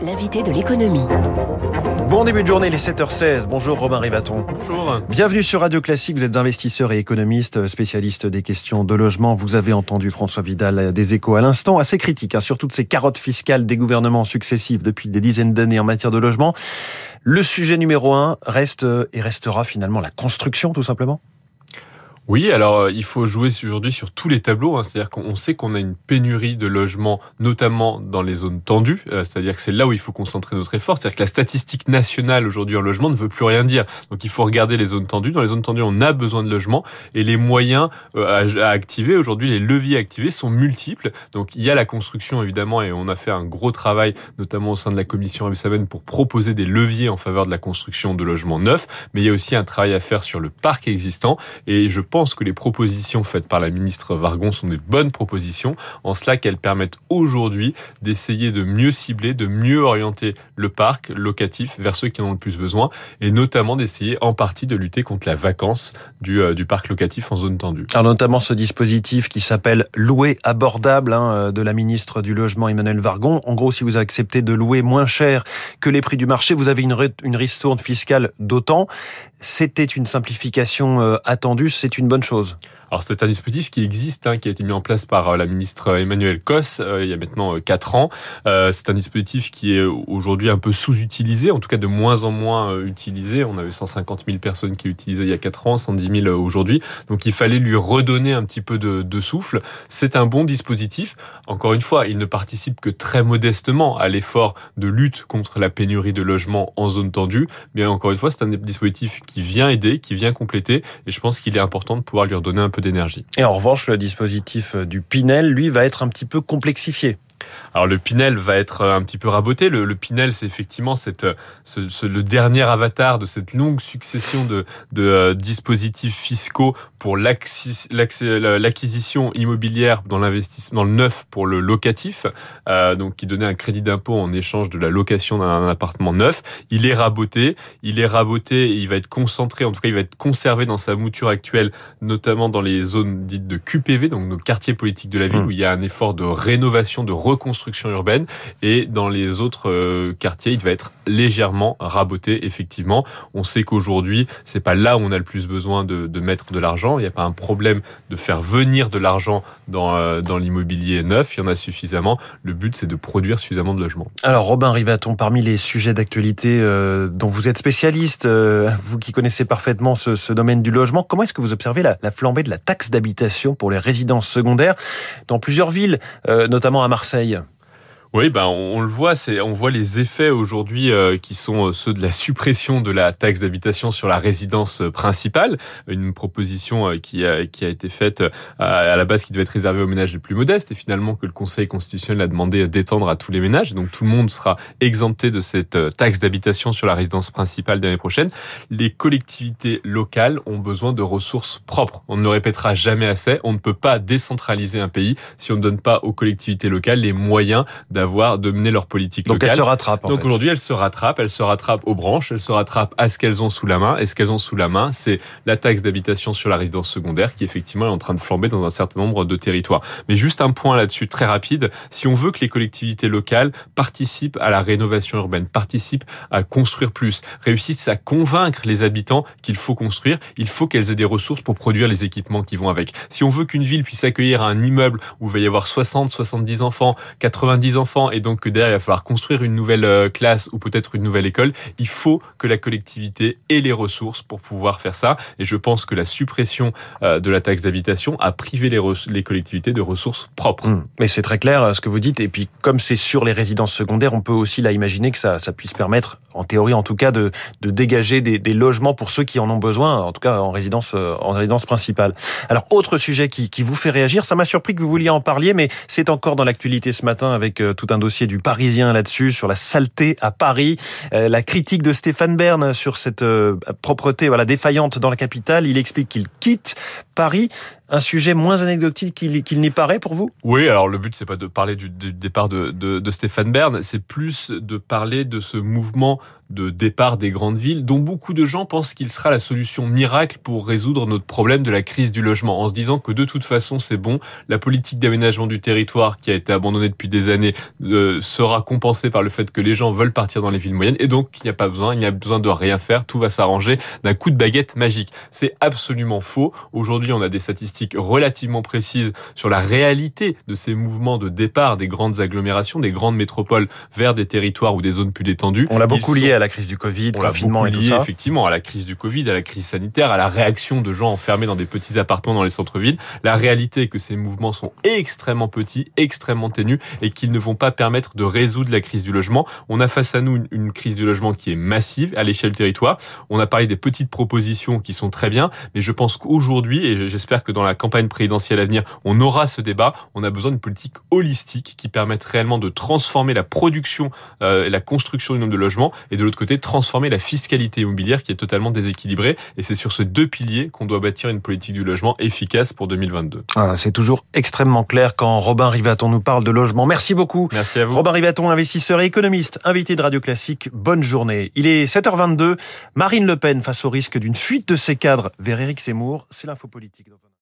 L'invité de l'économie. Bon début de journée, les 7h16. Bonjour Robin Rivaton. Bonjour. Bienvenue sur Radio Classique. Vous êtes investisseur et économiste, spécialiste des questions de logement. Vous avez entendu François Vidal des échos à l'instant, assez critique hein, sur toutes ces carottes fiscales des gouvernements successifs depuis des dizaines d'années en matière de logement. Le sujet numéro un reste et restera finalement la construction, tout simplement oui, alors euh, il faut jouer aujourd'hui sur tous les tableaux. Hein. C'est-à-dire qu'on sait qu'on a une pénurie de logements, notamment dans les zones tendues. Euh, c'est-à-dire que c'est là où il faut concentrer notre effort. C'est-à-dire que la statistique nationale aujourd'hui en logement ne veut plus rien dire. Donc il faut regarder les zones tendues. Dans les zones tendues, on a besoin de logements et les moyens euh, à, activer aujourd'hui, les leviers activés sont multiples. Donc il y a la construction évidemment et on a fait un gros travail, notamment au sein de la commission Rebsamen, pour proposer des leviers en faveur de la construction de logements neufs. Mais il y a aussi un travail à faire sur le parc existant et je pense que les propositions faites par la ministre Vargon sont des bonnes propositions, en cela qu'elles permettent aujourd'hui d'essayer de mieux cibler, de mieux orienter le parc locatif vers ceux qui en ont le plus besoin, et notamment d'essayer en partie de lutter contre la vacance du, euh, parc locatif en zone tendue. Alors notamment ce dispositif qui s'appelle louer abordable hein, euh, de la ministre du Logement Emmanuel Vargon. En gros, si vous acceptez de louer moins cher que les prix du marché, vous avez une, une ristourne fiscale d'autant. C'était une simplification euh, attendue, c'est une bonne chose. Alors c'est un dispositif qui existe, hein, qui a été mis en place par euh, la ministre Emmanuel Cos euh, il y a maintenant euh, quatre ans. c'est un dispositif qui est aujourd'hui un peu sous-utilisé, en tout cas de moins en moins utilisé. On avait 150 000 personnes qui l'utilisaient il y a quatre ans, 110 000 aujourd'hui. Donc il fallait lui redonner un petit peu de, de souffle. C'est un bon dispositif. Encore une fois, il ne participe que très modestement à l'effort de lutte contre la pénurie de logements en zone tendue. Mais encore une fois, c'est un dispositif qui vient aider, qui vient compléter. Et je pense qu'il est important de pouvoir lui redonner un peu Et en revanche, le dispositif du Pinel, lui, va être un petit peu complexifié. Alors le Pinel va être un petit peu raboté. Le, Pinel, c'est effectivement cette, le dernier avatar de cette longue succession de, de euh, dispositifs fiscaux pour l'acquisition immobilière dans l'investissement neuf pour le locatif, euh, donc qui donnait un crédit d'impôt en échange de la location d'un appartement neuf. Il est raboté, il est raboté, et il va être concentré, en tout cas il va être conservé dans sa mouture actuelle, notamment dans les zones dites de QPV, donc nos quartiers politiques de la ville, mmh. où il y a un effort de rénovation, de reconstruction urbaine, et dans les autres euh, quartiers, il va être légèrement raboté. Effectivement, on sait qu'aujourd'hui, c'est pas là où on a le plus besoin de, mettre de l'argent. Il n'y a pas un problème de faire venir de l'argent dans, euh, dans l'immobilier neuf. Il y en a suffisamment. Le but, c'est de produire suffisamment de logements. Alors, Robin Rivaton, parmi les sujets d'actualité euh, dont vous êtes spécialiste, vous qui connaissez parfaitement ce, ce domaine du logement, comment est-ce que vous observez la, la flambée de la taxe d'habitation pour les résidences secondaires dans plusieurs villes, notamment à Marseille Marseille oui, ben on, le voit, c'est on voit les effets aujourd'hui euh, qui sont euh, ceux de la suppression de la taxe d'habitation sur la résidence euh, principale, une proposition qui a qui a été faite à, la base qui devait être réservée aux ménages les plus modestes et finalement que le Conseil constitutionnel a demandé d'étendre à tous les ménages. Donc tout le monde sera exempté de cette taxe d'habitation sur la résidence principale l'année prochaine. Les collectivités locales ont besoin de ressources propres. On ne le répétera jamais assez. On ne peut pas décentraliser un pays si on ne donne pas aux collectivités locales les moyens d'avoir d'avoir de mener leur politique Donc elle se rattrape. Donc aujourd'hui, elle se rattrape, elle se rattrape aux branches, elle se rattrape à ce qu'elles ont sous la main. Et ce qu'elles ont sous la main, c'est la taxe d'habitation sur la résidence secondaire qui effectivement est en train de flamber dans un certain nombre de territoires. Mais juste un point là-dessus très rapide. Si on veut que les collectivités locales participent à la rénovation urbaine, participent à construire plus, réussissent à convaincre les habitants qu'il faut construire, il faut qu'elles aient des ressources pour produire les équipements qui vont avec. Si on veut qu'une ville puisse accueillir un immeuble où il va y avoir 60, 70 enfants, 90 enfants, et donc que derrière il va falloir construire une nouvelle euh, classe ou peut-être une nouvelle école, il faut que la collectivité ait les ressources pour pouvoir faire ça. Et je pense que la suppression euh, de la taxe d'habitation a privé les, collectivités de ressources propres. Mmh. Mais c'est très clair euh, ce que vous dites. Et puis comme c'est sur les résidences secondaires, on peut aussi là imaginer que ça, puisse permettre, en théorie en tout cas, de, dégager des, logements pour ceux qui en ont besoin, en tout cas en résidence, en résidence principale. Alors autre sujet qui, qui vous fait réagir, ça m'a surpris que vous vouliez en parler, mais c'est encore dans l'actualité ce matin avec tout un dossier du Parisien là-dessus, sur la saleté à Paris. Euh, la critique de Stéphane Bern sur cette euh, propreté voilà défaillante dans la capitale. Il explique qu'il quitte Paris un sujet moins anecdotique qu'il n'y paraît pour vous? Oui, alors le but c'est pas de parler du, départ de, de Stéphane Bern, c'est plus de parler de ce mouvement de départ des grandes villes, dont beaucoup de gens pensent qu'il sera la solution miracle pour résoudre notre problème de la crise du logement, en se disant que de toute façon c'est bon, la politique d'aménagement du territoire qui a été abandonnée depuis des années euh, sera compensée par le fait que les gens veulent partir dans les villes moyennes, et donc il n'y a pas besoin, il n'y a besoin de rien faire, tout va s'arranger d'un coup de baguette magique. C'est absolument faux. Aujourd'hui, on a des statistiques relativement précises sur la réalité de ces mouvements de départ des grandes agglomérations, des grandes métropoles vers des territoires ou des zones plus détendues. On l'a beaucoup lié à la crise du Covid, on confinement et tout ça. Effectivement, à la crise du Covid, à la crise sanitaire, à la réaction de gens enfermés dans des petits appartements dans les centres-villes. La réalité est que ces mouvements sont extrêmement petits, extrêmement ténus et qu'ils ne vont pas permettre de résoudre la crise du logement. On a face à nous une, crise du logement qui est massive à l'échelle du territoire. On a parlé des petites propositions qui sont très bien, mais je pense qu'aujourd'hui, et j'espère que dans la campagne présidentielle à venir, on aura ce débat, on a besoin d'une politique holistique qui permette réellement de transformer la production euh, et la construction du nombre de logements et de l'autre côté, transformer la fiscalité immobilière qui est totalement déséquilibrée. Et c'est sur ces deux piliers qu'on doit bâtir une politique du logement efficace pour 2022. Voilà, c'est toujours extrêmement clair quand Robin Rivaton nous parle de logement. Merci beaucoup. Merci à vous. Robin Rivaton, investisseur et économiste, invité de Radio Classique. Bonne journée. Il est 7h22. Marine Le Pen face au risque d'une fuite de ses cadres vers Éric Zemmour. C'est l'info politique politique dans un